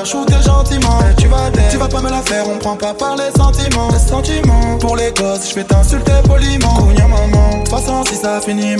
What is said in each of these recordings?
faire shooter gentiment. Et tu vas tu vas pas me la faire, on prend pas par les sentiments. Les sentiments, pour les gosses, je vais t'insulter poliment. Cogna maman, de toute façon, si ça finit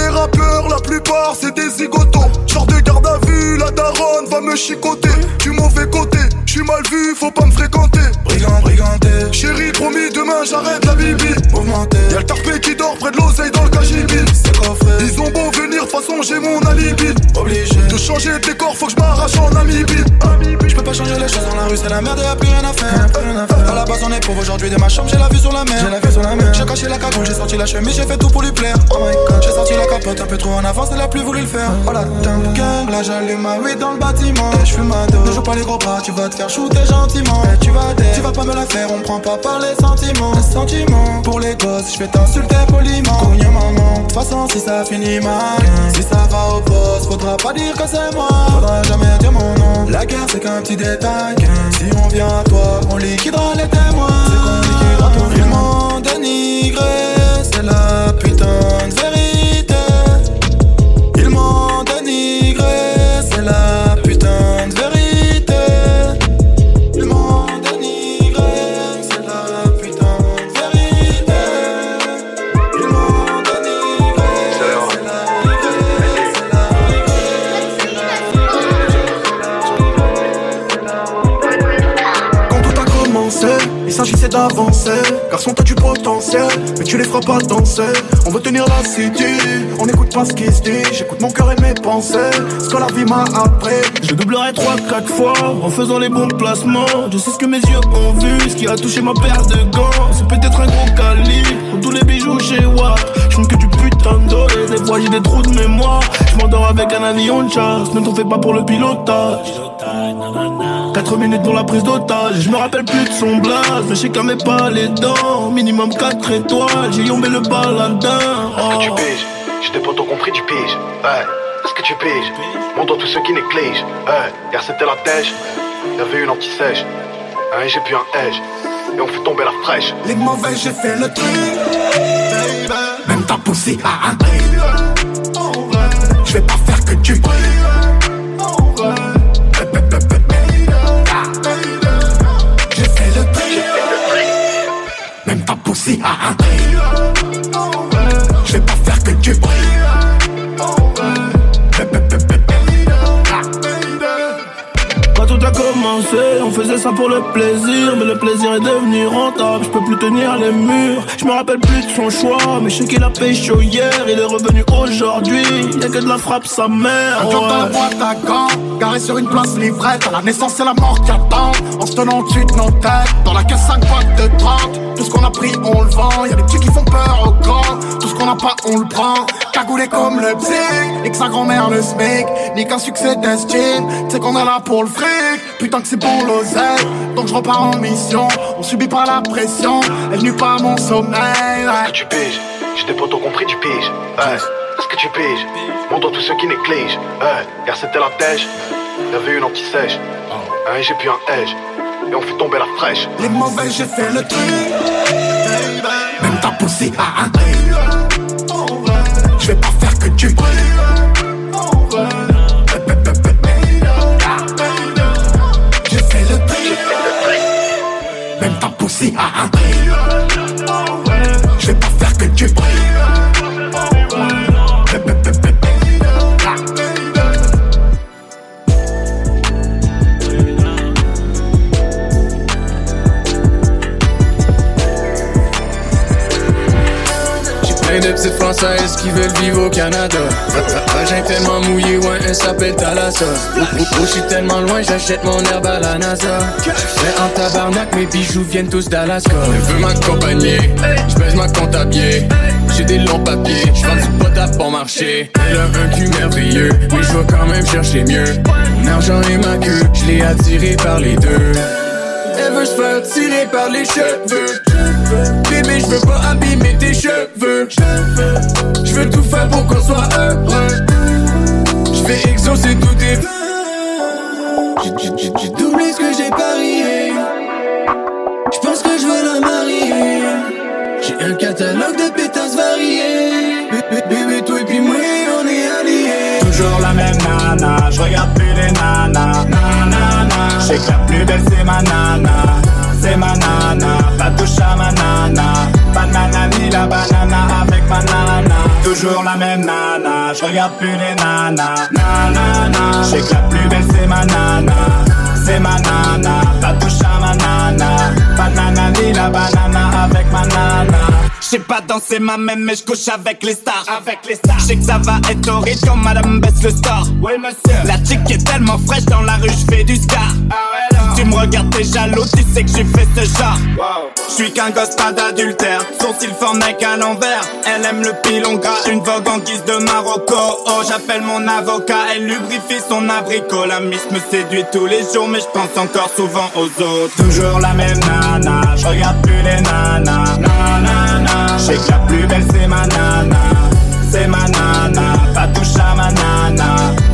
les rappeurs, la plupart c'est des zigotos. Genre de garde à vue, la daronne va me chicoter. Du mauvais côté, suis mal vu, faut pas me fréquenter. Brigand, briganté, Chérie, promis, demain j'arrête la bibi. mouvementé. Y'a le tarpé qui dort près de l'oseille dans le cagibi. C'est coffré, Ils ont beau venir, façon j'ai mon alibi. obligé. De changer de décor, faut que je m'arrache en Namibie. Je peux pas changer les choses dans la rue, c'est la merde, y'a plus rien à faire. À la base, on est pauvre aujourd'hui de ma chambre, j'ai la vue sur la mer. J'ai la vue sur la mer. J'ai caché la cagoule, j'ai sorti la chemise, j'ai fait tout pour lui plaire. Oh my god, j'ai sorti la capote un peu trop en avance, elle a plus voulu le faire. Oh la dingue, gang, là j'allume ma weed dans le bâtiment. Et je fume ma. Ne joue pas les gros bras, tu vas te faire shooter gentiment. Et tu vas tu vas pas me la faire, on prend pas par les sentiments. Les sentiments, pour les gosses, je vais t'insulter poliment. Cogna maman, de toute façon, si ça finit mal, si ça va au poste, faudra pas dire que c'est moi. Faudra jamais dire mon nom. La guerre, c'est qu'un petit détail. Si on vient à toi, on liquidera les témoins. D'avancer. Garçon, t'as du potentiel, mais tu les feras pas danser. On veut tenir la city, on n'écoute pas ce qui se dit. J'écoute mon cœur et mes pensées, ce que la vie m'a appris. Je doublerai 3-4 fois en faisant les bons placements. Je sais ce que mes yeux ont vu, ce qui a touché ma paire de gants. C'est peut-être un gros calibre, tous les bijoux chez Watt. Je que du putain dollar, des fois j'ai des trous de mémoire. Je m'endors avec un avion de chasse, ne t'en fais pas pour le pilotage. 4 minutes pour la prise d'otage, je me rappelle plus de son blaze, mais je sais qu'elle met pas les dents. Minimum 4 étoiles, j'ai yombé le baladin. Est-ce que tu Oh. piges? J'ai des potos compris du pige. Ouais. Est-ce que tu piges? Montre tous ceux qui négligent. Ouais. Hier c'était la tèche. Y'avait une anti-sèche. J'ai puis un edge. Et on fait tomber la fraîche. Les mauvais, j'ai fait le truc. Même ta poussée a un prix. Je vais pas faire que tu J'ai Même ta poussée a un prix. Je vais pas faire que tu Quand commencé, on faisait ça pour le plaisir, mais le plaisir est devenu rentable. Je peux plus tenir les murs. Je me rappelle plus de son choix, mais je sais qu'il a pécho hier. Il est revenu aujourd'hui. Y'a que de la frappe sa mère. Un jour dans la ouais. boîte à gants, garé sur une place livrette, à la naissance et la mort qui attendent, en se tenant dessus de nos têtes, dans la caisse 5 boîtes de 30, tout ce qu'on a pris on le vend, y'a des petits qui font peur aux grands, tout ce qu'on n'a pas on le prend, cagoulé comme le psy, nique sa grand-mère le smic, nique un succès d'estime, c'est qu'on est là pour le fric, putain que c'est bon l'oseille, donc je repars en mission, on subit pas la pression, elle nuit pas à mon sommeil, Est-ce que tu piges J'ai des potos compris du pige. Ouais. Est-ce que tu piges Montre tous ceux qui négligent. Ouais. Hier c'était la tèche. Y'avait une anti-sèche. Un j'ai puis un edge. Et on fait tomber la fraîche. Les mauvais, j'ai fait le truc. Même ta poussée a un. Je vais pas faire que tu si françaises qui veulent vivre au Canada. Vagin tellement mouillé, ouais, elle s'appelle Thalassa. Oh, oh, j'suis tellement loin, j'achète mon herbe à la NASA. J'fais en tabarnak, mes bijoux viennent tous d'Alaska. Elle veut m'accompagner, j'baise ma compte à pied. J'ai des longs papiers, j'vends du pot à bon marché. Elle a un cul merveilleux, mais j'vais quand même chercher mieux. Mon argent et ma queue, j'l'ai attiré par les deux. Elle veut se faire tirer par les cheveux. Bébé, je veux pas abîmer tes cheveux. Je veux tout faire pour qu'on soit heureux. Je vais exaucer tous tes vœux. J'ai- doublé ce que j'ai parié. Je pense que je veux la marier. J'ai un catalogue de pétasses variées. Bé- bé- Bébé, toi et puis moi, on est alliés. Toujours la même nana, je regarde plus les nanas. Nanana, je sais que la plus belle c'est ma nana. C'est ma nana, pas touche à ma nana. Banana ni la banana avec ma nana. Toujours la même nana, je regarde plus les nanas. Nanana, je sais que la plus belle c'est ma nana. C'est ma nana, pas touche à ma nana. Banana ni la banana avec ma nana. J'sais pas danser ma même mais j'couche avec les stars. Avec les stars. J'sais que ça va être horrible quand madame baisse le store Oui monsieur. La chick est tellement fraîche dans la rue j'fais du ska. Tu me regardes t'es jaloux tu sais que j'ai fait ce genre. J'suis qu'un gosse pas d'adultère. Sourcil formé à l'envers. Elle aime le pilon gras Une vogue en guise de Marocco. Oh j'appelle mon avocat Elle lubrifie son abricot. La miss me séduit tous les jours Mais j'pense encore souvent aux autres. Toujours la même nana Je regarde plus les nanas. Nanana J'sais que la plus belle c'est ma nana. C'est ma nana, pas touche à ma nana.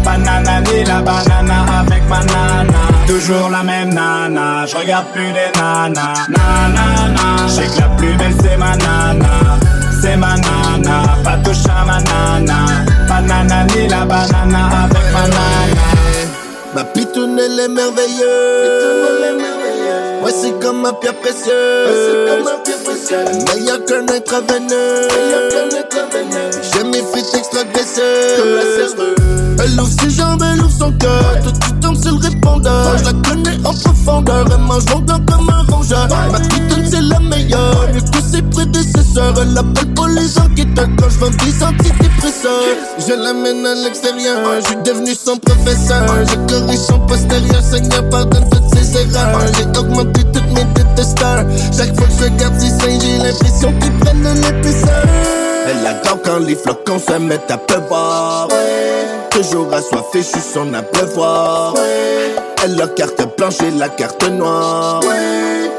Banana ni la banana avec ma nana. Toujours la même nana, je regarde plus les nanas. Nanana, je sais que la plus belle c'est ma nana. C'est ma nana, pas touche à ma nana. Banana ni la banana avec ma nana. Ma pitoune elle est merveilleuse. Ouais c'est comme ma pierre précieuse Meilleur qu'un intraveineux J'aime mes frites extra graisseuses Elle ouvre ses jambes, elle ouvre son cœur. Tout de suite tombe sur le répondeur. Je la connais en profondeur. Elle mange longtemps comme un rongeur. Ma pitoune c'est la meilleure. Mieux que ses prédécesseurs Elle appelle pour les enquêteurs. Quand je vends des antidépresseurs Je l'amène à l'extérieur. Je suis devenu son professeur. Je corrige son postérieur. Seigneur pardonne toutes ses erreurs. J'ai augmenté toutes mes détesteurs. Chaque fois que je regarde ses J'ai l'impression qu'ils prennent de l'épaisseur Elle adore quand les flocons se mettent à pleuvoir Toujours assoiffée, je suis son abreuvoir Elle a carte blanche et la carte noire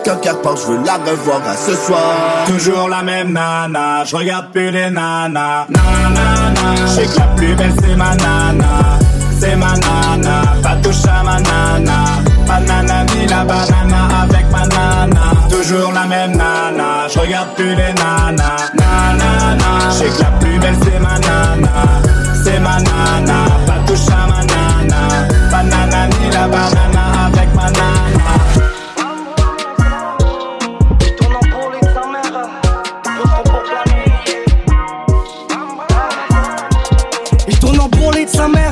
Quand qu'elle part, je veux la revoir à ce soir Toujours la même nana, je regarde plus les nanas. Nanana, je sais que la plus belle c'est ma nana. C'est ma nana, pas touche à ma nana. Banana ni la banana avec ma nana. Toujours la même nana, je regarde plus les nanas. Nanana, je sais que la plus belle c'est ma nana. C'est ma nana, pas touche à ma nana. Banana ni la banana avec ma nana. Je tourne en bourrelet de sa mère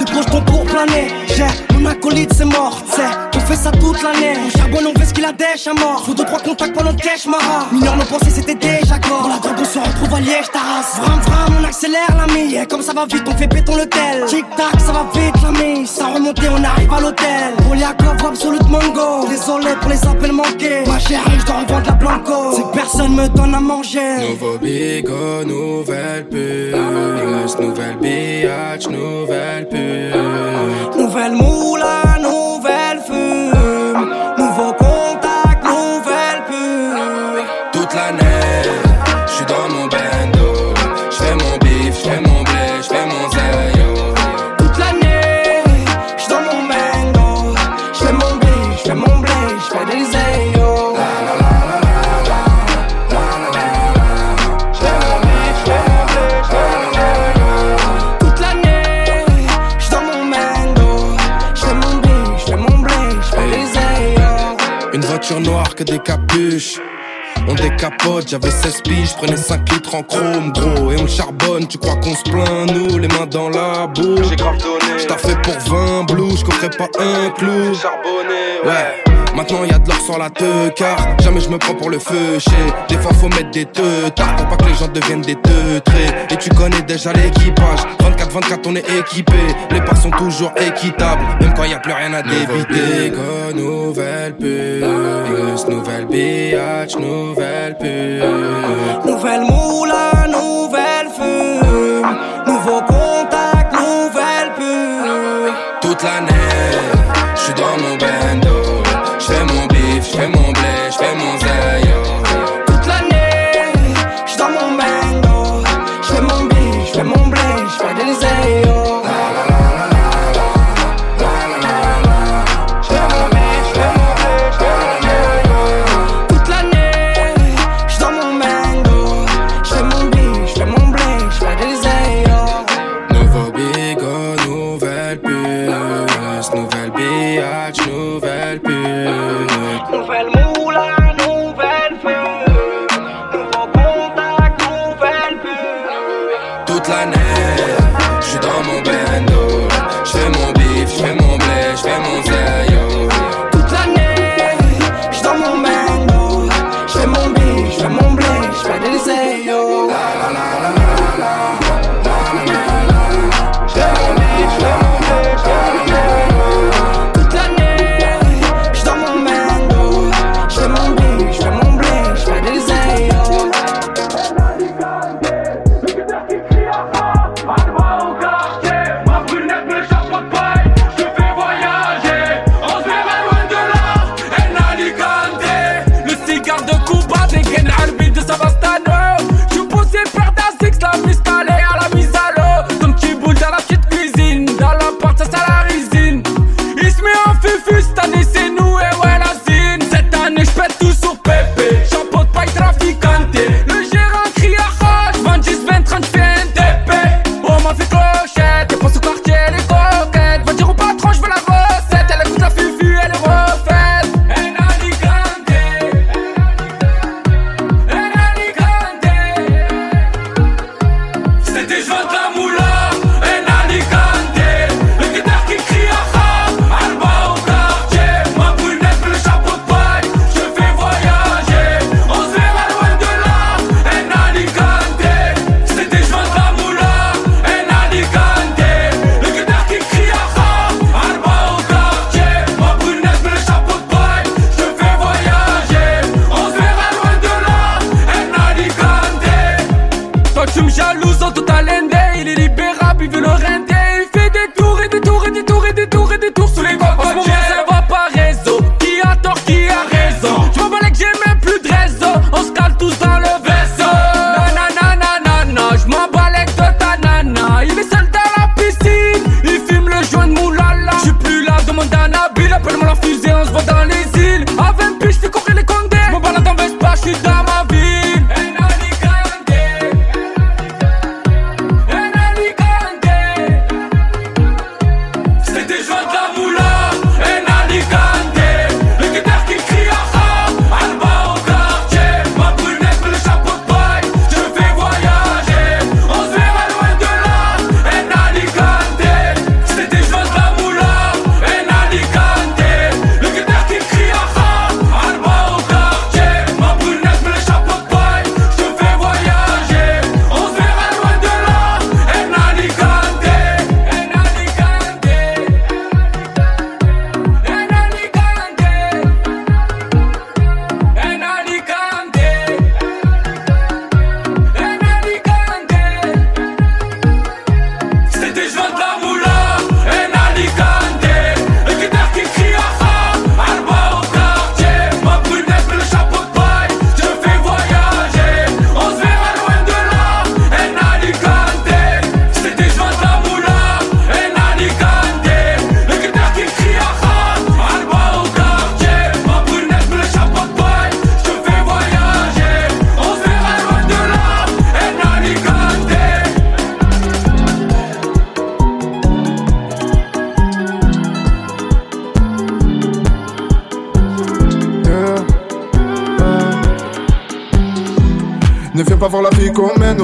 De projetons pour planer? Mon acolyte c'est mort C'est on fait ça toute l'année. On charbonne on fait ce qu'il a dèche à mort. Faut deux trois contacts pendant le cash mara Mineur nos pensées c'était déjà corps la drogue on se retrouve à Liège Taras. Vram vram on accélère l'ami Et comme ça va vite on fait béton le tel. Tic tac ça va vite l'ami Sans remonter on arrive à l'hôtel. Poliakov Absolute Mango. Désolé pour les appels manqués. Ma chérie je dois revendre la blanco. C'est que personne me donne à manger. Nouveau bigot, nouvelle puce. Nouvelle biatch, nouvelle puce. Nouvelle moula, que des capuches. On décapote, j'avais 16 piges, prenais 5 litres en chrome, gros. Et on charbonne, tu crois qu'on se plaint, nous, les mains dans la boue. J'ai grave donné. J't'ai fait pour 20 blouses, je pas un clou. Charbonné, ouais. Maintenant y a de l'or sur la te car jamais je me prends pour le feu Des fois faut mettre des teutards pour pas que les gens deviennent des teutrés. Et tu connais déjà l'équipage. 24-24 on est équipé. Les parts sont toujours équitables. Même quand y a plus rien à débiter. Nouvelle puce. Nouvelle biatch, nouvelle puce. Nouvelle moula, nouvelle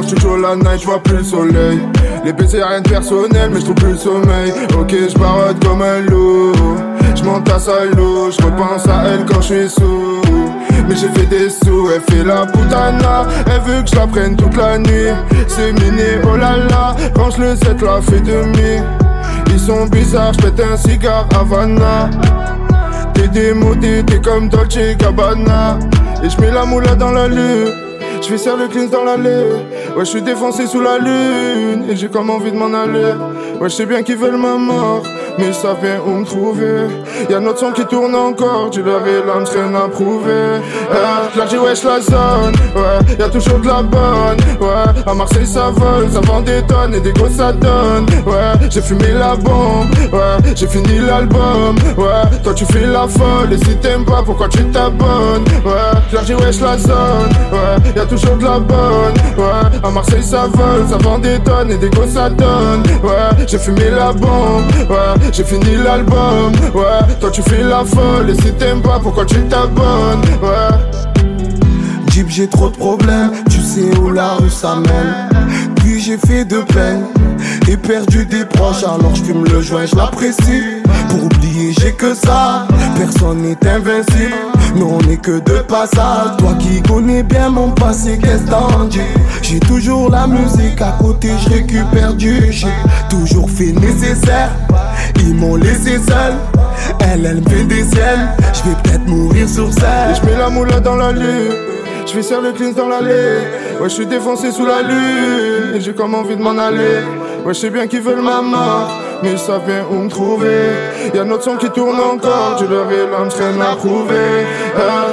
je toujours la night, je vois plus le soleil. Les PC rien de personnel, mais je trouve plus le sommeil. Ok, je comme un loup. Je à l'eau, je repense à elle quand je suis sous. Mais j'ai fait des sous, elle fait la putana Elle veut que je la prenne toute la nuit C'est miné, oh là là Range le 7, la fait demi Ils sont bizarres, je pète un cigare Havana T'es démodé, t'es comme Dolce Gabbana Et je mets la moula dans la lune je vais serre le cleans dans l'allée. Ouais, je suis défoncé sous la lune. Et j'ai comme envie de m'en aller. Ouais, je sais bien qu'ils veulent ma mort mais ça vient où me trouver? Y'a notre son qui tourne encore, tu leur es l'âme, rien à prouver. Eh, wesh la zone, ouais, y'a toujours de la bonne, ouais. À Marseille ça vole, ça vend des tonnes et des gosses ça donne, ouais. J'ai fumé la bombe, ouais, j'ai fini l'album, ouais. Toi tu fais la folle et si t'aimes pas, pourquoi tu t'abonnes, ouais. J'ai wesh la zone, ouais, y'a toujours de la bonne, ouais. À Marseille ça vole, ça vend des tonnes et des gosses ça donne, ouais. J'ai fumé la bombe, ouais j'ai fini l'album, ouais. Toi tu fais la folle et si t'aimes pas, pourquoi tu t'abonnes, ouais? Jeep, j'ai trop de problèmes, tu sais où la rue s'amène. Puis j'ai fait de peine et perdu des proches, alors je fume le joint, je l'apprécie. Pour oublier, j'ai que ça, personne n'est invincible. Mais on est que de passage. Toi qui connais bien mon passé, qu'est-ce t'en dis? J'ai toujours la musique à côté, je récupère du J'ai toujours fait nécessaire. Ils m'ont laissé seul. Elle, elle me fait des ciels. Je vais peut-être mourir sur scène. Je mets la moula dans la lune. Je vais serre le clean dans l'allée. Ouais, je suis défoncé sous la lune. Et j'ai comme envie de m'en aller. Ouais, je sais bien qu'ils veulent ma mort mais ça vient où me trouver. Y'a notre son qui tourne encore, tu leur es l'entraîne à prouver.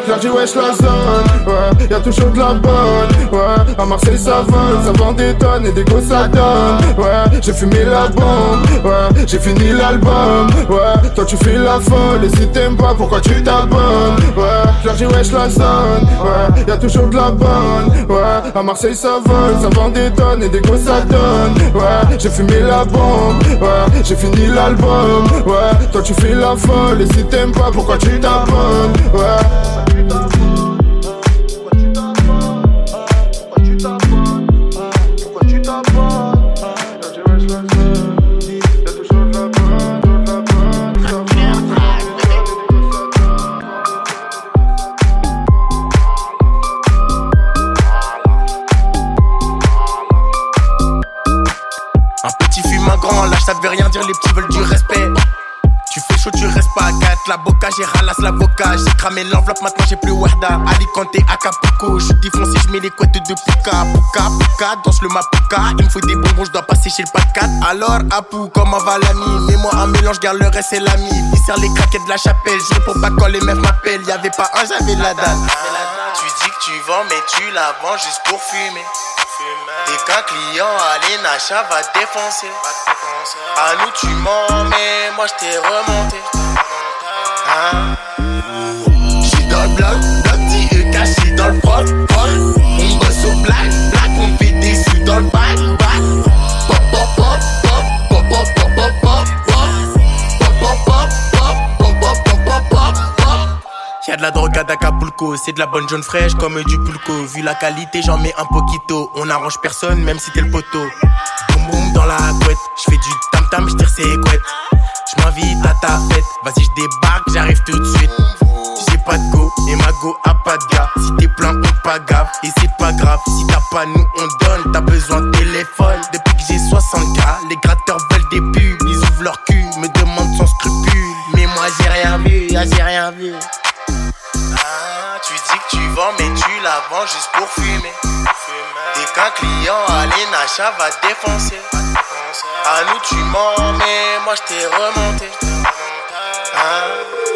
Là j'ai wesh la zone, ouais, y'a toujours de la bonne, ouais. À Marseille ça vole, ça vend des tonnes et des gosses ça donne, ouais. J'ai fumé la bombe, ouais, j'ai fini l'album, ouais. Toi tu fais la folle et si t'aimes pas, pourquoi tu t'abonnes, ouais. Là wesh la zone, ouais, y'a toujours de la bonne, ouais. À Marseille ça vole, ça vend des tonnes et des gosses ça donne, ouais. J'ai fumé la bombe, ouais j'ai fini l'album, ouais. Toi tu fais la folle et si t'aimes pas, pourquoi tu t'abonnes, ouais. La boca, j'ai ralasse l'avocat. J'ai cramé l'enveloppe, maintenant j'ai plus Wahda. Alicante, Acapulco, je suis défoncé, je mets les couettes de Puka. Puka, Puka, danse le Mapuka. Il me faut des bonbons, je dois passer chez le pas 4. Alors, Apu, comment va l'ami Mets-moi un mélange, garde le reste, c'est l'ami. Il sert les craquettes de la chapelle. Je pour pas quand les meufs m'appellent. Y'avait pas un, j'avais la dalle. Tu dis que tu vends, mais tu la vends juste pour fumer. Et qu'un client à l'Enacha va défoncer. À nous tu mens, mais moi je t'ai remonté. J'suis dans le bloc, bloc caché dans le On bosse au black, black, on fait des sous dans le pop, pop, pop, Y'a de la drogue à Acapulco, c'est de la bonne jaune fraîche comme du pulco. Vu la qualité, j'en mets un poquito. On arrange personne, même si t'es le poteau. Boum boum dans la couette, j'fais du tam tam, j'tire ses couettes. Je m'invite à ta fête, vas-y je débarque, j'arrive tout de suite. J'ai pas de go et ma go a pas de gars. Si t'es plein, on pas grave et c'est pas grave. Si t'as pas nous, on donne. T'as besoin de téléphone. Depuis que j'ai 60K, les gratteurs veulent des pubs. Ils ouvrent leur cul, me demandent sans scrupule. Mais moi j'ai rien vu, ah, j'ai rien vu. Ah, tu dis que tu vends, mais tu la vends juste pour fumer. Qu'un client à l'Enacha va défoncer. À nous tu mens, mais moi je t'ai remonté. Hein?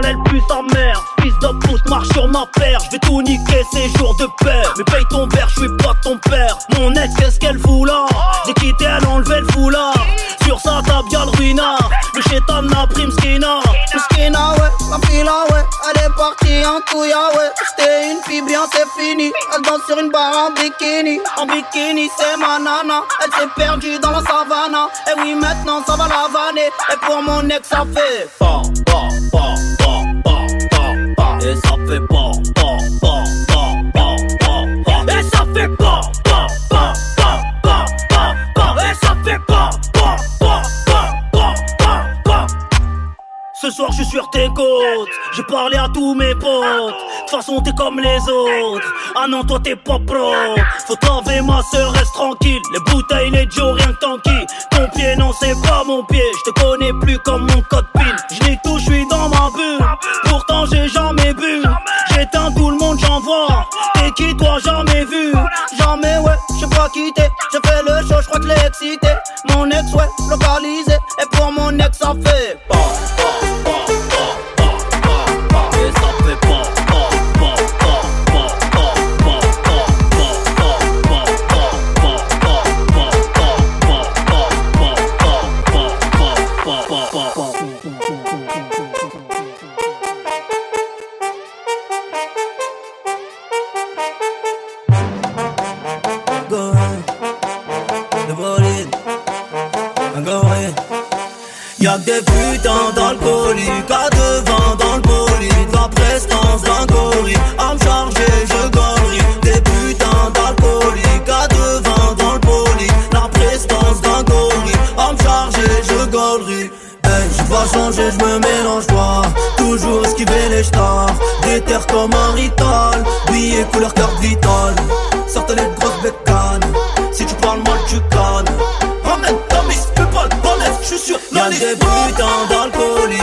relais le plus amer. Fils de pouce, marche sur ma paire. Je vais tout niquer ces jours de paix Mais paye ton père, je suis pas ton père. Mon ex, qu'est-ce qu'elle fout là? J'ai quitté, elle enlevait le foulard. Sur sa table, y'a le ruinard. Le chétan n'a pris Mskina. Mskina, ouais, la fila, ouais. Elle est partie en couilla, ouais. J'étais une fille bien, c'est fini. Elle danse sur une barre en bikini. En bikini, c'est ma nana. Elle s'est perdue dans la savane. Et oui, maintenant, ça va la vanner. Et pour mon ex, ça fait. Bah, bah, bah. Et ça fait pas, pas, pas, pas, pas, pas, pas. Et ça fait pas, pas, pas, pas, pas, pas. Et ça fait pas, pas, pas, pas, pas, pas. Ce soir, je suis sur tes côtes. J'ai parlé à tous mes potes. De façon, t'es comme les autres. Ah non, toi, t'es pas pro. Faut t'enlever, ma soeur, reste tranquille. Les bouteilles, les Joe, rien que tanky. Ton pied, non, c'est pas mon pied. Je te connais plus comme mon code PIN. Je tout, je suis dans ma bulle. Je crois que l'ai excité. Mon ex, ouais, localisé. Et pour mon ex, ça fait. Pas, pas, putains d'alcooliques à devant dans le bolide La prestance d'un gorille. À me charger je gorille. Des putains d'alcooliques. À devant dans le bolide La prestance d'un gorille. À me charger je gorille. Hey, j'ai pas changé, je me mélange pas Toujours esquiver les stars. Des terres comme un rital. Billets couleur carte vitale. Sortez les grosses bécanes chaussures. Y'a des, des boutons dans le colis.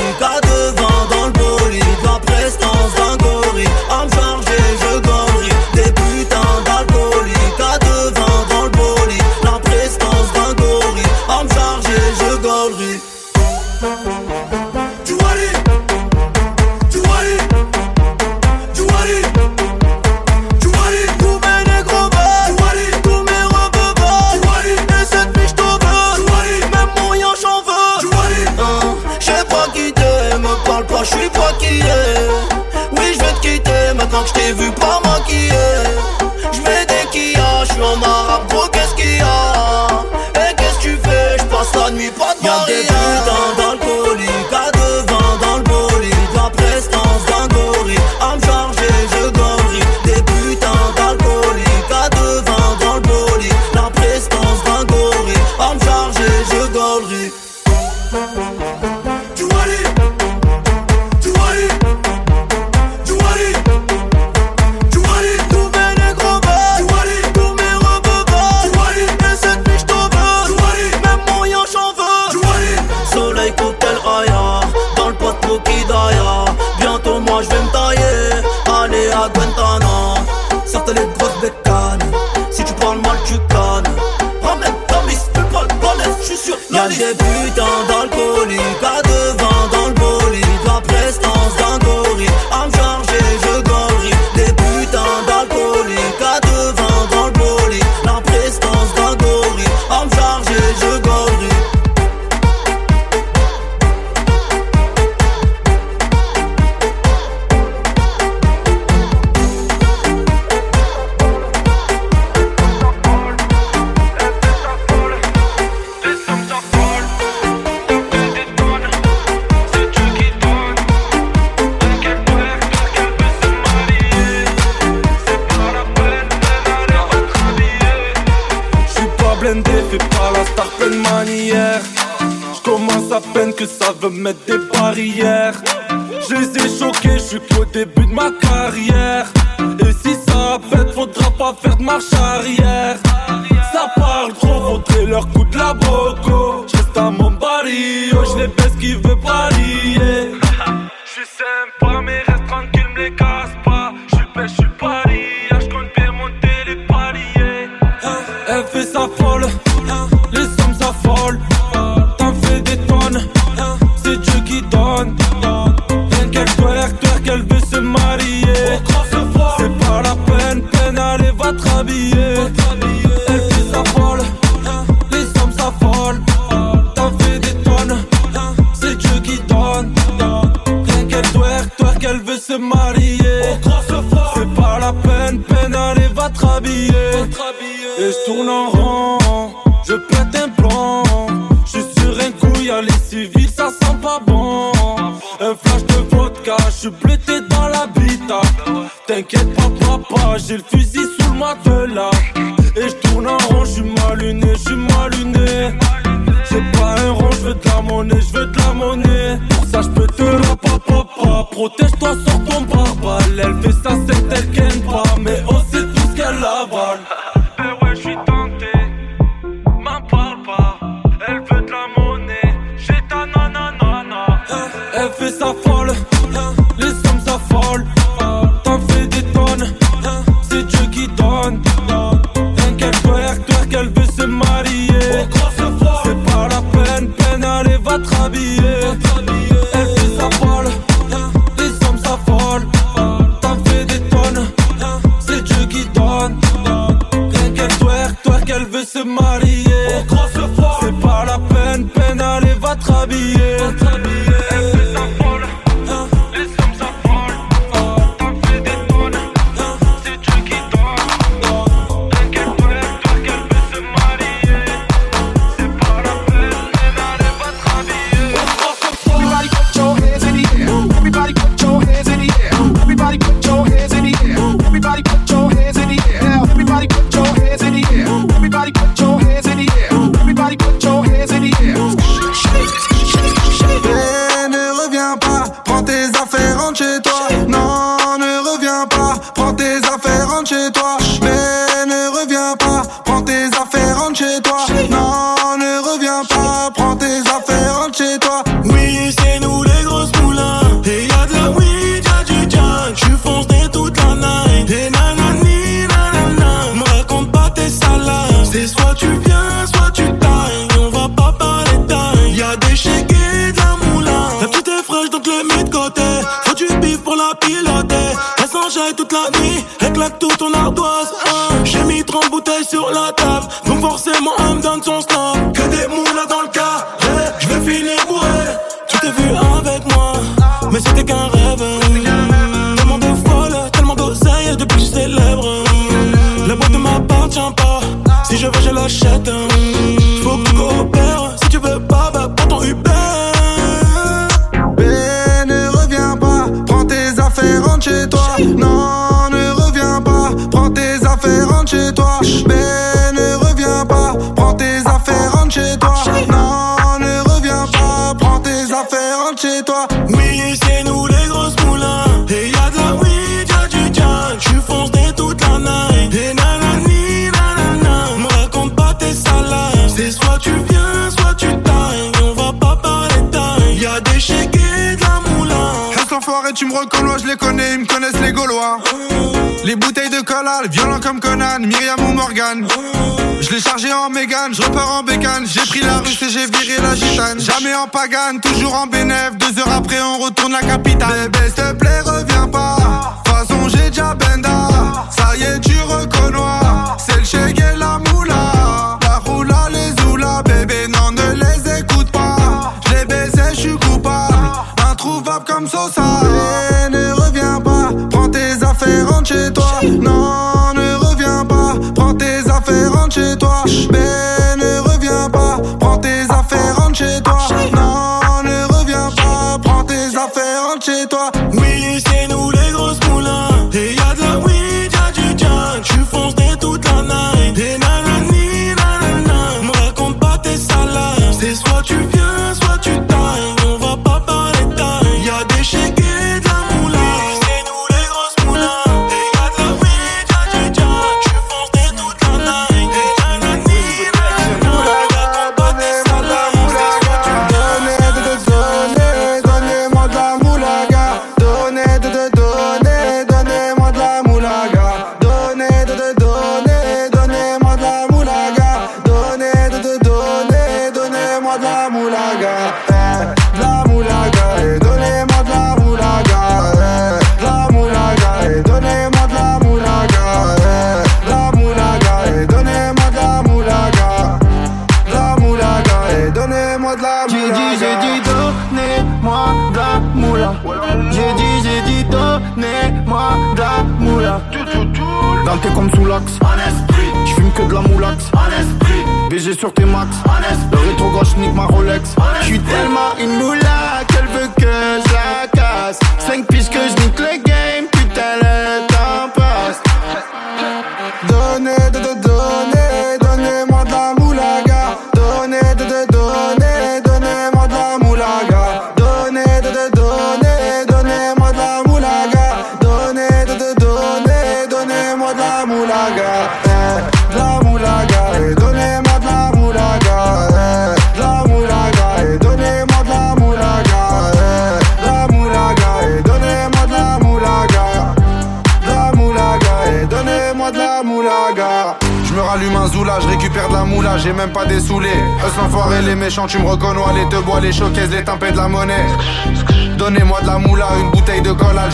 je suis mal. J'ai pas un rond, je veux de la monnaie, je veux de la monnaie. Pour ça, je peux te papa, Protège-toi sur ton barbal. Elle fait ça, c'est elle qu'elle pas, mais Faut du bif pour la piloter. Elle s'enjaille toute la nuit, elle claque tout ton ardoise. Hein. J'ai mis 30 bouteilles sur la table, donc forcément elle me donne son snap. Que des moulas dans le cas, je vais finir bourré. Tu t'es vu avec moi, mais c'était qu'un rêve. Tellement de folle, tellement d'oseille depuis que je célèbre. La boîte ne m'appartient pas, si je veux je l'achète. Que. tu me reconnais, je les connais, ils me connaissent les Gaulois. Les bouteilles de collal, violents comme Conan, Myriam ou Morgan. Je l'ai chargé en mégane, je repars en bécane. J'ai pris la russe et j'ai viré la gitane. Jamais en pagane, toujours en bénéf. Deux heures après, on retourne la capitale. Bébé, s'il te plaît, reviens pas. De façon, j'ai déjà benda. Ça y est, tu reconnois. C'est le chèque et la moula. La roula, les oula, bébé, non, ne les écoute pas. Je les baisais, je suis coupable. Introuvable comme Sosa. Non, ne reviens pas, prends tes affaires, rentre chez toi. Ben, ne reviens pas, prends tes affaires, rentre chez toi.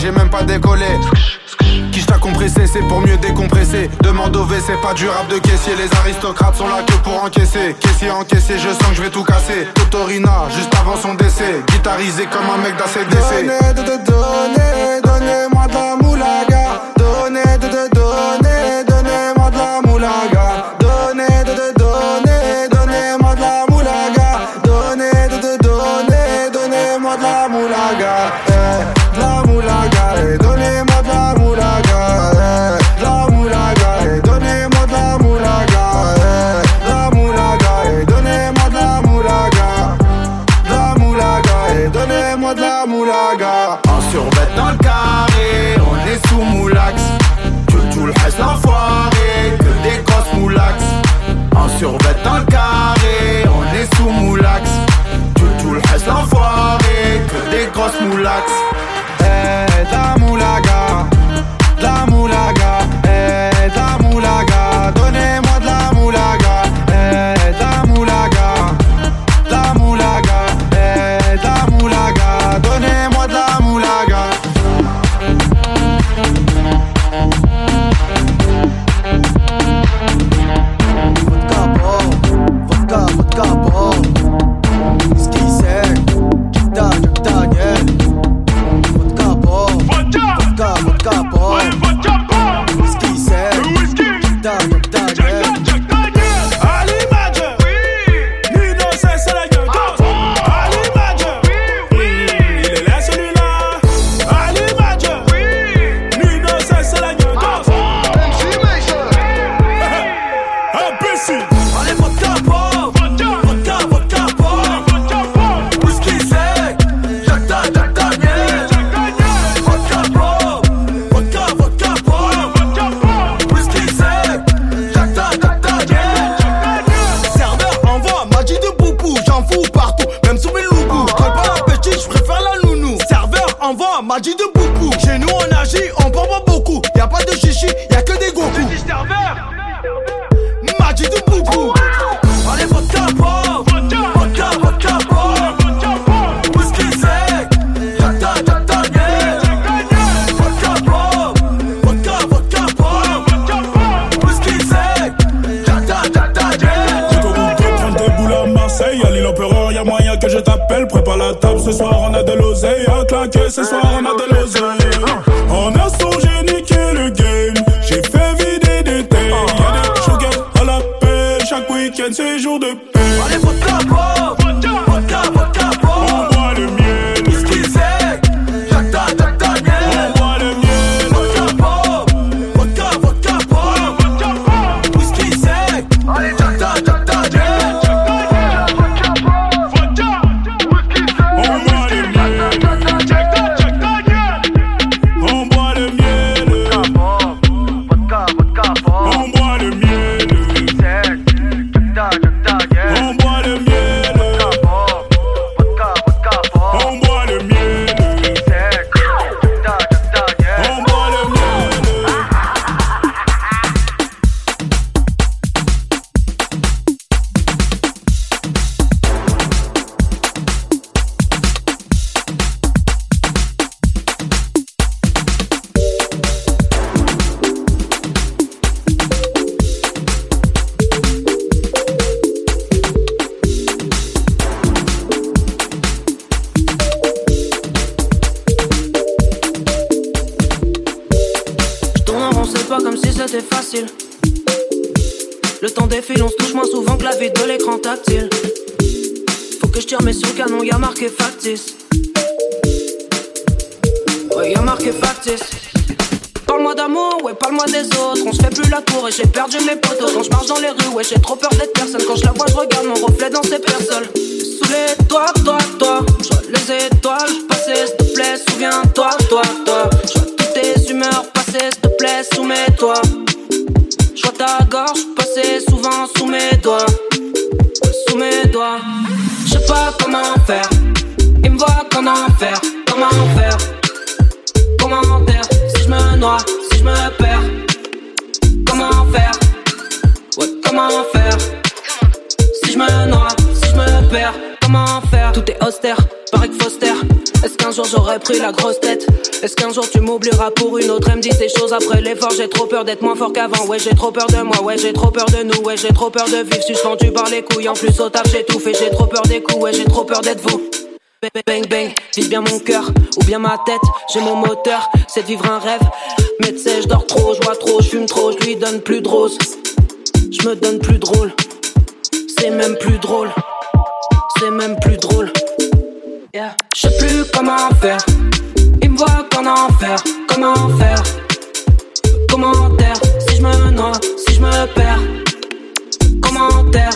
j'ai même pas décollé. Qui t'a compressé, c'est pour mieux décompresser. Demande au V, c'est pas durable de caissier. Les aristocrates sont là que pour encaisser. Caissier encaissé, je sens que je vais tout casser. Totorina, juste avant son décès. Guitarisé comme un mec d'ACDC. Donnez, de, de, donnez, donnez-moi de la moulaga. Donnez, de, de, donnez, donnez-moi de la moulaga. m'a dit de beaucoup. Chez nous, on agit, on prend beaucoup. Y a pas de chichi, y a que des goku. M'a dit de beaucoup. t'appelle, prépare la table. Ce soir, on a de l'oseille à claquer. Ce soir, on a de l'oseille. Le temps défile, on se touche moins souvent que la vie de l'écran tactile. Faut que je tire mes le canon, y'a marqué factice. Ouais, y'a marqué factice. Parle-moi d'amour, ouais, parle-moi des autres. On se fait plus la tour et j'ai perdu mes potos. Quand je marche dans les rues, ouais, j'ai trop peur d'être personne. Quand je la vois, je regarde mon reflet dans ses personnes. Sous les toits, toi, toi, les étoiles passer, s'il te plaît, souviens-toi, toi, toi. Toutes tes humeurs passer, s'il te plaît, soumets-toi. Vois ta gorge passer souvent sous mes doigts, sous mes doigts. Je sais pas comment faire, il me voit qu'en enfer, comment faire, commentaire si je me noie, si je me perds, comment faire, ouais, comment faire, si je me noie, si je me perds, comment faire, tout est austère, pareil que Foster. Est-ce qu'un jour j'aurais pris la grosse tête? Est-ce qu'un jour tu m'oublieras pour une autre? Elle me dit ces choses après l'effort. J'ai trop peur d'être moins fort qu'avant. Ouais j'ai trop peur de moi. Ouais j'ai trop peur de nous. Ouais j'ai trop peur de vivre Suspendu par les couilles. En plus au taf j'ai tout fait. J'ai trop peur des coups. Ouais j'ai trop peur d'être vous. Bang bang vise bien mon cœur ou bien ma tête, j'ai mon moteur, c'est de vivre un rêve. Mais tu sais, je dors trop, je vois trop, je fume trop, je lui donne plus de rose. Je me donne plus drôle, c'est même plus drôle, c'est même plus drôle. Yeah. Je sais plus comment faire. Il me voit qu'en enfer. Comment faire Commentaire. Si je me noie, si je me perds. Commentaire.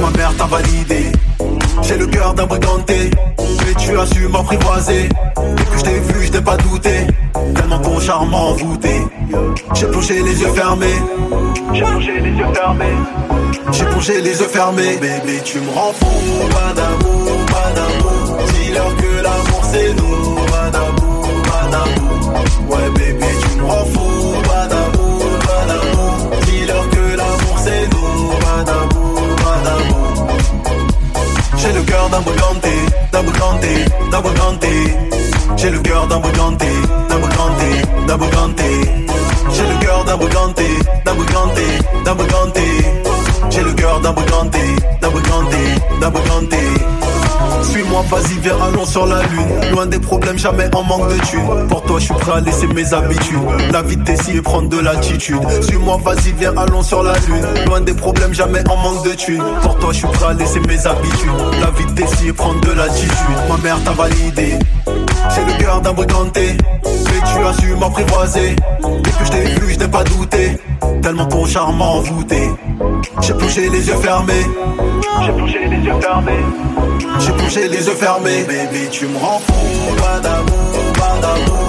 Ma mère t'a validé. J'ai le cœur d'un briganté. Mais tu as su m'apprivoiser. Dès que je t'ai vu, je t'ai pas douté. Tellement ton charme m'a envoûté. J'ai plongé les yeux fermés. J'ai plongé les yeux fermés. J'ai plongé les yeux fermés. Bébé, tu me rends fou. Pas d'amour, pas d'amour. Dis-leur que l'amour c'est nous. Briganté, d'un. J'ai le cœur d'un briganté, d'un briganté, d'un briganté. J'ai le cœur d'un briganté, d'un briganté, d'un briganté. J'ai le cœur d'un briganté, d'un briganté, d'un briganté. Suis-moi, vas-y, viens, allons sur la lune. Loin des problèmes, jamais en manque de thunes. Pour toi, je suis prêt à laisser mes habitudes. La vie t'essaye et prendre de l'attitude. Suis-moi, vas-y, viens, allons sur la lune. Loin des problèmes, jamais en manque de thunes. Pour toi, je suis prêt à laisser mes habitudes. La vie t'essaye et prendre de l'attitude. Ma mère t'a validé. J'ai le cœur d'un briganté. Mais tu as su m'apprivoiser. Depuis que je t'ai vu, je n'ai pas douté. Tellement ton charme m'a envoûté. J'ai touché les yeux fermés. J'ai touché les yeux fermés. J'ai bouché les yeux fermés. Baby tu me rends fou. Pas d'amour, pas d'amour.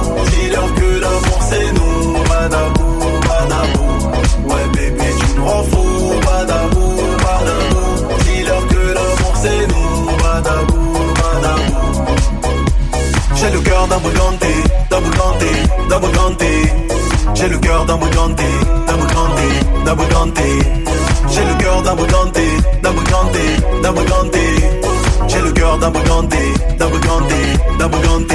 double gun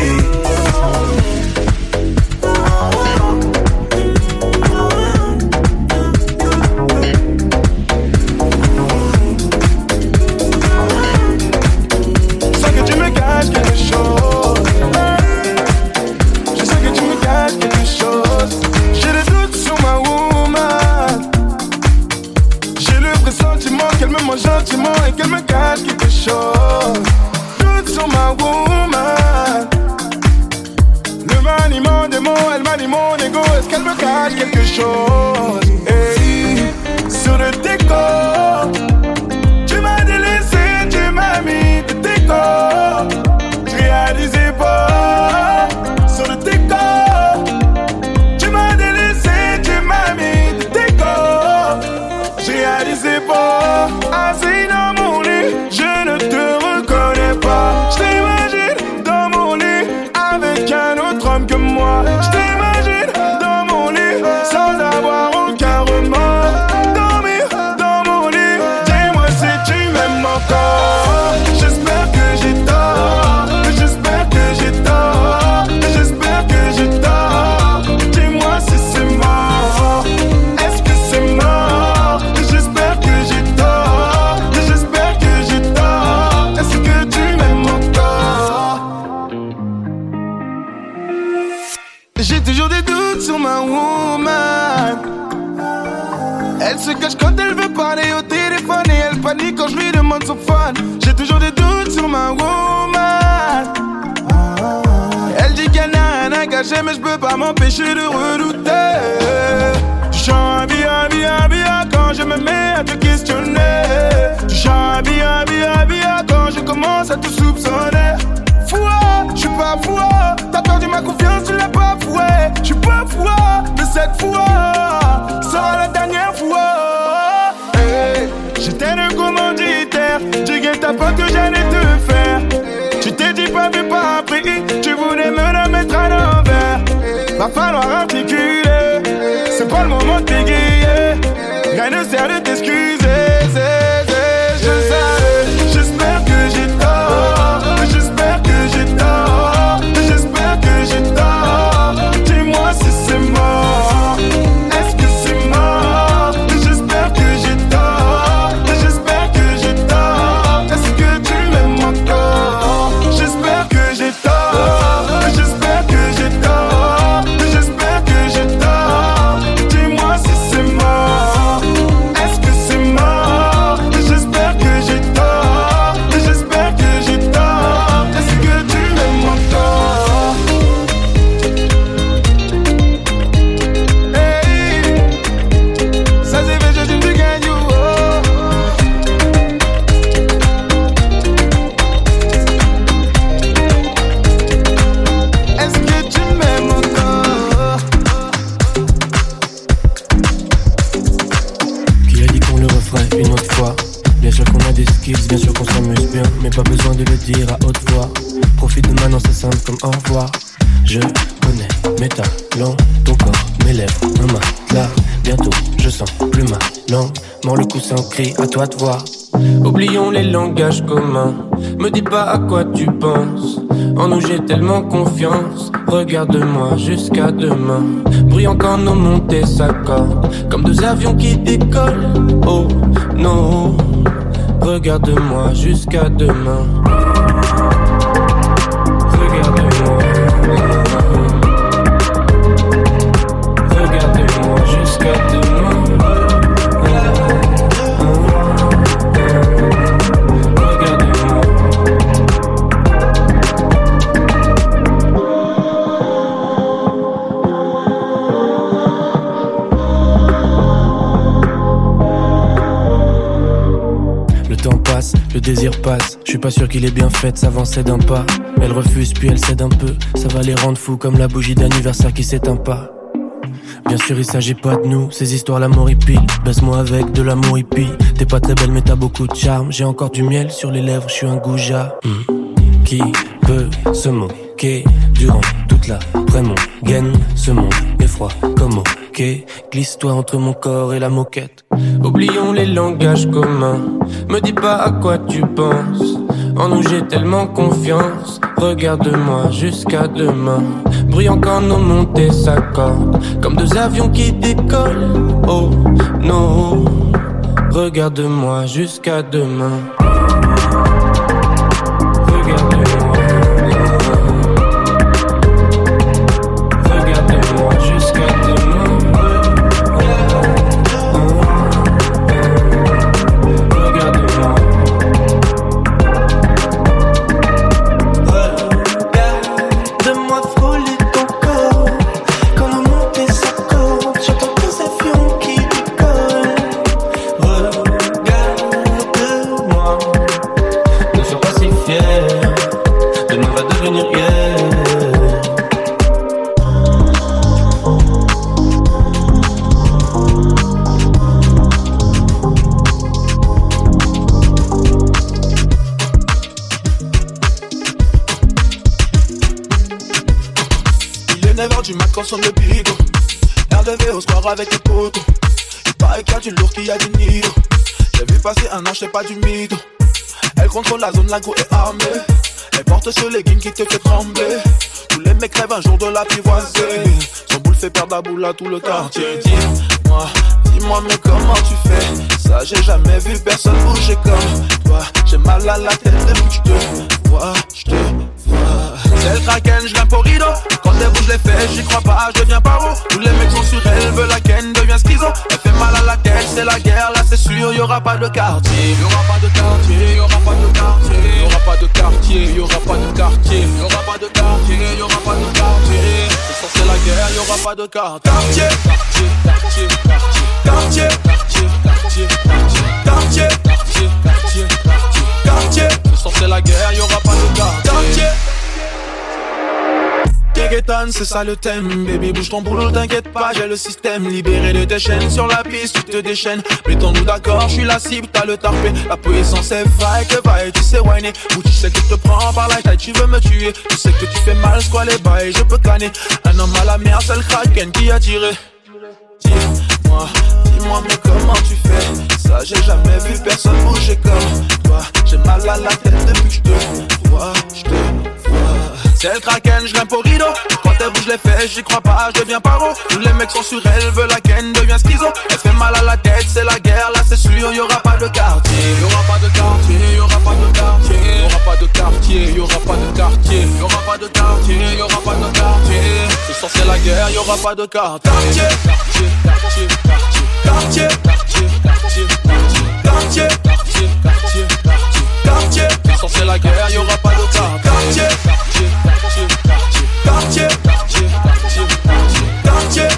mais je peux pas m'empêcher de redouter. Tu chants bien, bien, bien quand je me mets à te questionner. Tu chants bien, bien, bien quand je commence à te soupçonner. Foi, je suis pas foi. T'as perdu ma confiance, tu l'as pas foué. Je suis pas foi de cette fois. Sera la dernière fois. J'étais le commanditaire. J'ai guetté ta pote que j'allais te faire. Tu t'es dit pas vu, pas appris. Tu voulais me la Va falloir articuler, c'est pas le moment de t'aiguiller. Rien ne sert t'excuser. pas besoin de le dire à haute voix. Profite de maintenant, c'est simple comme au revoir. Je connais mes talents, ton corps, mes lèvres, ma main. Bientôt, je sens plus ma langue. Mors le coussin, cri à toi de voir. Oublions les langages communs. Me dis pas à quoi tu penses. En nous, j'ai tellement confiance. Regarde-moi jusqu'à demain. Bruyant quand nos montées s'accordent. Comme deux avions qui décollent. Oh non. Regarde-moi jusqu'à demain. Désir passe. Je suis pas sûr qu'il est bien fait, s'avancer d'un pas. Elle refuse puis elle cède un peu. Ça va les rendre fous comme la bougie d'anniversaire qui s'éteint pas. Bien sûr, il s'agit pas de nous, ces histoires l'amour hippie. Baisse-moi avec de l'amour hippie. T'es pas très belle, mais t'as beaucoup de charme. J'ai encore du miel sur les lèvres, je suis un goujat. Hmm. Qui peut se moquer durant toute la mon gaine Ce monde est froid comme ok. Glisse-toi entre mon corps et la moquette. Oublions les langages communs. Me dis pas à quoi tu penses. En nous j'ai tellement confiance. Regarde-moi jusqu'à demain. Bruyant quand nos montées s'accordent. Comme deux avions qui décollent. Oh non. Regarde-moi jusqu'à demain. Avec les potos. Il paraît qu'il y a du lourd, qu'il a du nido. J'ai vu passer un an, c'est pas du mytho. Elle contrôle la zone, la go est armée. Elle porte ce legging qui te fait trembler. Tous les mecs rêvent un jour de la pivoiser. Son boule fait perdre la boule à tout le quartier. Dis-moi, dis-moi, mais comment tu fais? Ça, j'ai jamais vu personne bouger comme toi. J'ai mal à la tête depuis que je te vois, je vois. C'est le kraken, je viens pour rideau. Quand elle bouge les fesses, j'y crois pas, je deviens paro. Tous les mecs sont sur elle, veut la ken, devient schizo. Elle fait mal à la tête, c'est la guerre, là c'est sûr, y'aura pas de quartier. Y'aura pas de quartier, y'aura pas de quartier. Y'aura pas de quartier, y'aura pas de quartier. Y'aura pas de quartier, y'aura pas de quartier. C'est la guerre, y'aura pas de quartier. Quartier, quartier, quartier, quartier, quartier, quartier, quartier, quartier, quartier, quartier, quartier. C'est la guerre, y'aura pas de quartier c'est ça le thème. Baby, bouge ton boulot, t'inquiète pas, j'ai le système. Libéré de tes chaînes sur la piste, tu te déchaînes. Mettons-nous d'accord, je suis la cible, t'as le tarpé. La puissance est vaille, que vaille, tu sais whiner. Ou tu sais que je te prends par la taille, tu veux me tuer. Tu sais que tu fais mal, quoi les bails, je peux canner. Un homme à la mer, c'est le kraken qui a tiré. Dis-moi, dis-moi, comment tu fais Ça, j'ai jamais vu personne bouger comme toi. J'ai mal à la tête depuis que je te vois, je te vois. C'est le kraken, je grimpe au rideau. Quand elle bouge les fesses, j'y crois pas, je deviens paro. Tous les mecs sont sur elle, veut la ken, devient schizo. Elle fait mal à la tête, c'est la guerre, là c'est sûr, y'aura pas de quartier. Y'aura pas de quartier, y'aura pas de quartier. Y'aura pas de quartier, y'aura pas de quartier. Y'aura pas de quartier, y'aura pas de quartier. Ce soir c'est la guerre, y'aura pas de quartier, quartier, quartier, quartier, quartier, quartier, quartier, quartier quartier. C'est la guerre, y'aura pas de quartier, quartier, quartier, quartier.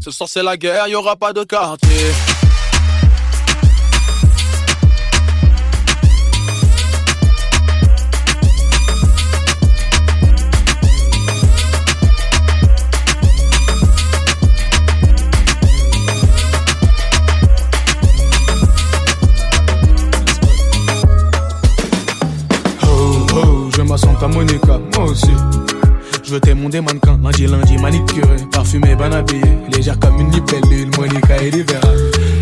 Ce soir c'est la guerre, y'aura pas de quartier. Monica, moi aussi. Je veux des mannequins, lundi, lundi, manicuré, parfumé, bien habillé, légère comme une libellule, Monica et Rivera.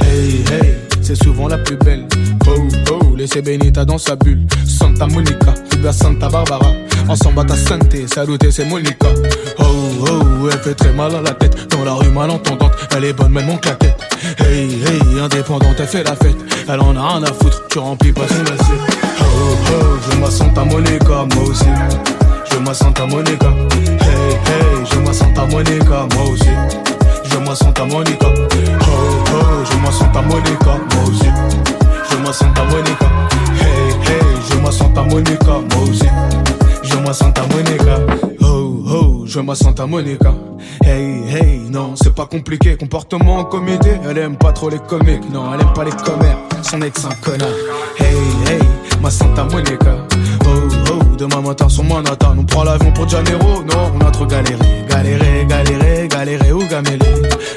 Hey, hey, c'est souvent la plus belle. Oh, oh, laissez Benita dans sa bulle. Santa Monica, Cuba Santa Barbara. Ensemble à ta santé, saluté, c'est Monica. Oh, oh, elle fait très mal à la tête. Dans la rue malentendante, elle est bonne, mon la tête. Hey, hey, indépendante, elle fait la fête. Elle en a rien à foutre, tu remplis pas son assiette. Oh, oh, je me sens ta Monica, moi aussi. Je me sens ta Monica. Hey, hey, je me sens ta Monica, moi aussi. Je me sens ta Monica. Oh, oh, je me sens ta Monica, moi aussi. Je me sens ta Monica. Hey, hey, je me sens ta Monica, moi aussi. Je me sens ta Monica. Oh, oh, je ma Santa Monica. Hey, hey, non, c'est pas compliqué. Comportement en comité, elle aime pas trop les comiques. Non, elle aime pas les commères, son ex un connard. Hey, hey, ma Santa Monica. Oh, demain matin sur Manhattan, on prend l'avion pour Janeiro. Non, on a trop galéré, galéré, galéré, galéré ou gamélé.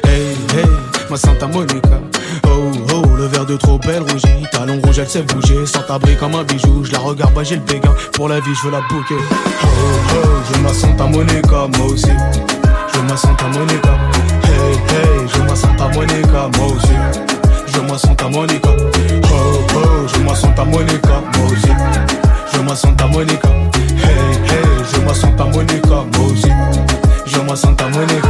Hey, hey, ma Santa Monica. Oh, oh, le verre de trop belle rougit. Talon rouge, elle sait bouger. Sans abri comme un bijou. Je la regarde, bah j'ai le béguin. Pour la vie, je veux la bouquer. Oh, oh, je ma Santa Monica, moi aussi. Je ma Santa Monica. Hey, hey, je ma Santa Monica, moi aussi. Je ma Santa Monica. Oh, oh, je ma Santa Monica, moi aussi. Je ma Santa Monica. Hey, hey, je ma Santa Monica, moi aussi. Je ma Santa Monica.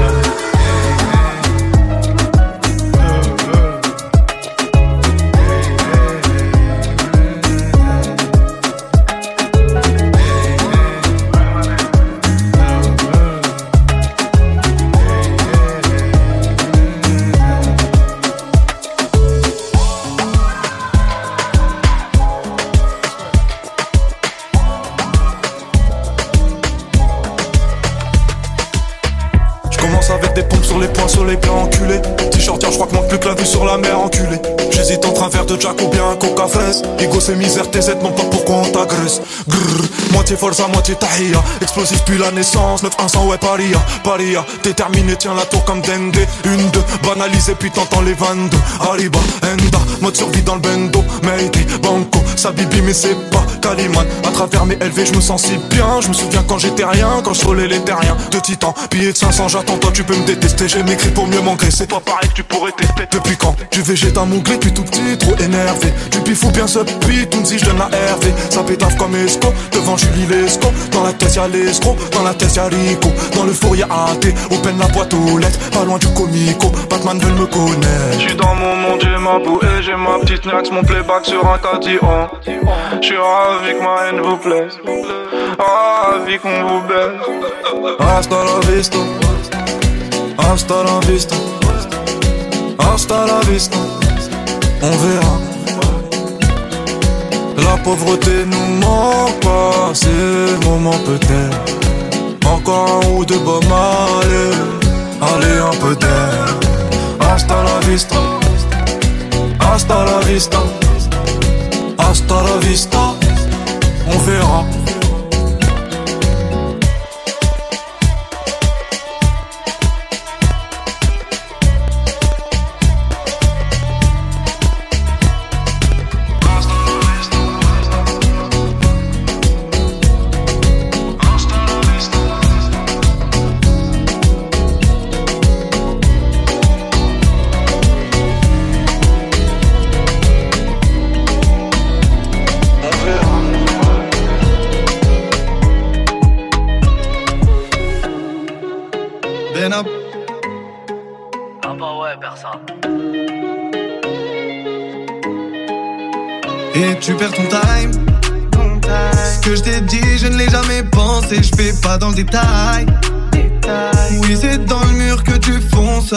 Crois que manque plus que la vue sur la mer enculé. J'hésite entre un verre de Jack ou bien un coca fraise. Ego, c'est misère, TZ, non pas pourquoi on t'agresse. Grrr, moitié forza, moitié tahia. Explosif puis la naissance, 9-100, ouais, paria. Paria, déterminé, tiens la tour comme Dende. Une, deux, banalisé, puis t'entends les 22. Arriba, Enda, mode survie dans le bendo. Mayday, Banco, Sabibi, mais c'est pas Kaliman. À travers mes LV, je me sens si bien. Je me souviens quand j'étais rien, quand je frôlais les terriens. De titan, billet de 500, j'attends, toi tu peux me détester. J'ai m'écrit pour mieux m'engraisser. Pas pareil que tu pourrais tester. Depuis quand Tu végète à mon gré, depuis tout petit, trop énervé. Tu pifou bien ce beat, tout si je donne la RV. Ça pétave comme esco, devant Lesco. Dans la caisse y'a l'escroc, dans la caisse y'a Rico. Dans le four y'a AT, open la boîte aux lettres. Pas loin du comico, Batman veut me connaître. J'suis dans mon monde, j'ai ma bouée, j'ai ma petite nax, mon playback sur un cadillon. J'suis ravi que ma haine vous plaise, ravi qu'on vous baise. Hasta la vista, hasta la vista, hasta la vista. On verra. La pauvreté nous manque pas, c'est moment peut-être. Encore un ou deux bombes, allez, allez un peu d'air. Hasta la vista, hasta la vista, hasta la vista. On verra. Et tu perds ton time. Ce que je t'ai dit, je ne l'ai jamais pensé, je fais pas dans le détail. Oui, c'est dans le mur que tu fonces.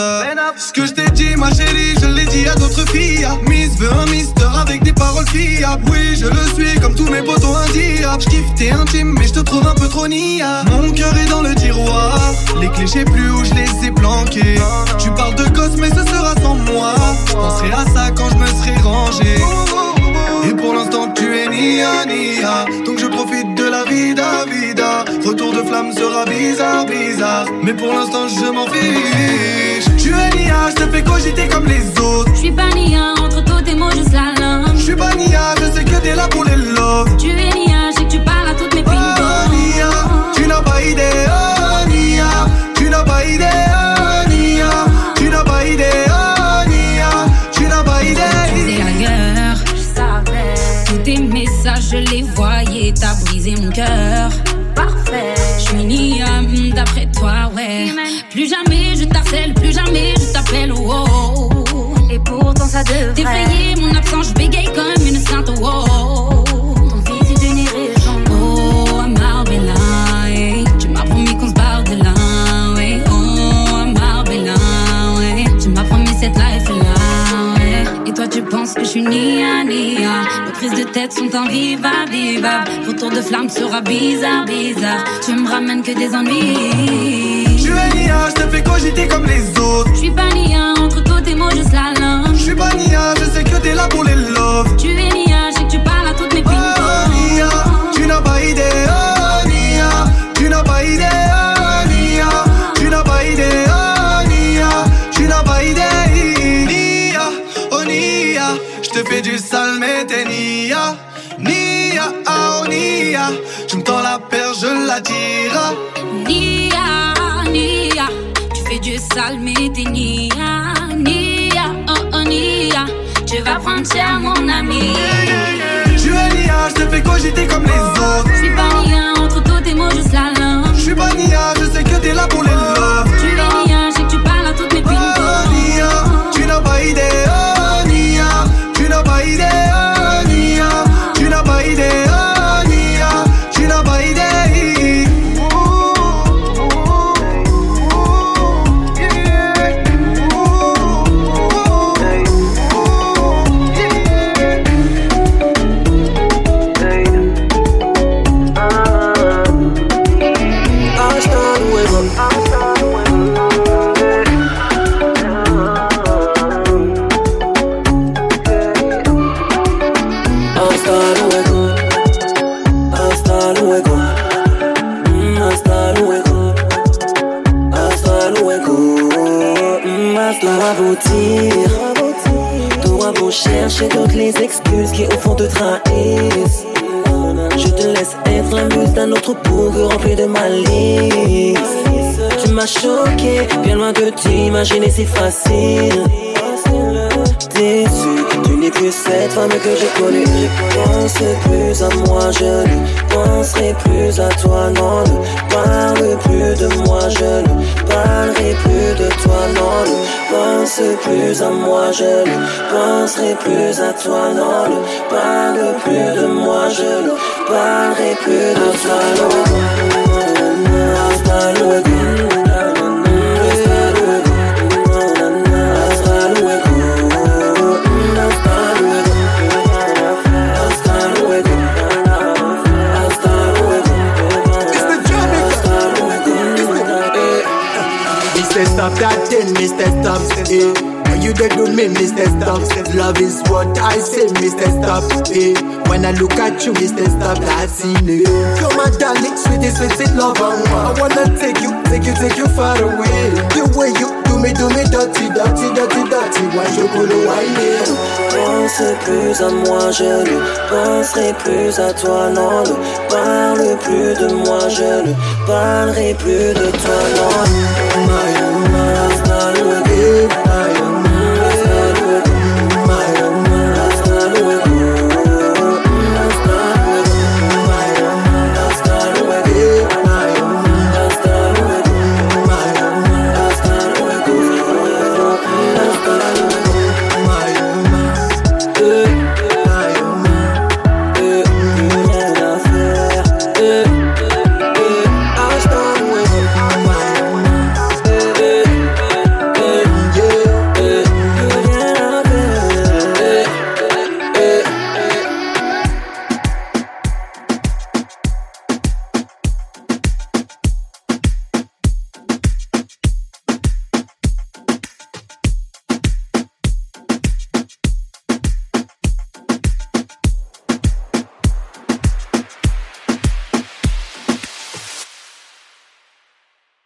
Ce que je t'ai dit, ma chérie, je l'ai dit à d'autres filles. Miss veut un mister avec des paroles fiables. Oui, je le suis comme tous mes potos indiables. Je kiffe t'es intime, mais je te trouve un peu trop nia. Mon cœur est dans le tiroir. Les clés, je plus où je les ai planquées. Tu parles de gosse, mais ce sera sans moi. Je penserai à ça quand je me serai rangé. Nia nia Donc je profite de la vida vida Retour de flamme sera bizarre bizarre. Mais pour l'instant je m'en fiche. Tu es nia, je te fais cogiter comme les autres. Je suis pas nia, entre toi tes mots juste la langue. Je suis pas nia, je sais que t'es là pour les love. Tu es nia, je sais que tu parles à toutes mes Oh pingos. nia, tu n'as pas idée Oh nia, tu n'as pas idée Oh nia, tu n'as pas idée je les voyais, t'as brisé mon cœur. Parfait. Je suis nia, hum, d'après toi, ouais. Plus jamais je t'harcèle, plus jamais je t'appelle, oh, oh, oh. Et pourtant ça devrait. Défrayer mon absence, je bégaye comme une sainte, oh, oh. Ton d'une irrégion. Oh, I'm. Tu m'as promis qu'on se barre de là, ouais. Oh, I'm ouais. Tu m'as promis cette life là, ouais. Et toi, tu penses que je suis nia, nia. Notre prises de tête sont invivables, vivables. Retour de flamme sera bizarre, bizarre. Tu me ramènes que des ennuis. Je suis Nia, je te fais cogiter comme les autres. Je suis pas Nia, entre toi et moi juste la langue. Je suis pas Nia, je sais que t'es là pour les love. Tu es Nia, je sais que tu parles à toutes mes pingos. Oh Nia, tu n'as pas idée. Oh Nia, tu n'as pas idée. La. Nia, Nia, tu fais du sale mais t'es Nia, Nia, oh oh Nia, tu vas prendre cher mon ami. Je suis Nia, je te fais cogiter comme les autres. Je suis pas Nia, la muse d'un autre bourg rempli de malice. Tu m'as choqué, bien loin de t'imaginer si facile. Déçu, tu n'es plus cette femme que j'ai connue. Pense plus à moi, je ne penserai plus à toi, non. Ne parle plus de moi, je ne parlerai plus de toi, non. Ne pense plus à moi, je ne penserai plus à toi, non. Ne parle plus de moi, je ne parlerai plus de toi, non. Hasta luego. Hasta luego. Hasta luego. Hasta luego. Hasta luego. Hasta luego. Hasta luego. Mr. Stop that thing, Mr. Stop eh. When you did do me, Mr. Stop Love is what I say, Mr. Stop eh. When I look at you, Mr. Stop that's in it You're my darling, sweetie, sweetie love and I wanna take you, take you, take you far away The way you do me, do me dirty, dirty, dirty, dirty Why you gonna whine it? Pense plus à moi, je ne penserai plus à toi, non. Ne parle plus de moi, je ne parlerai plus de toi, non. Luego.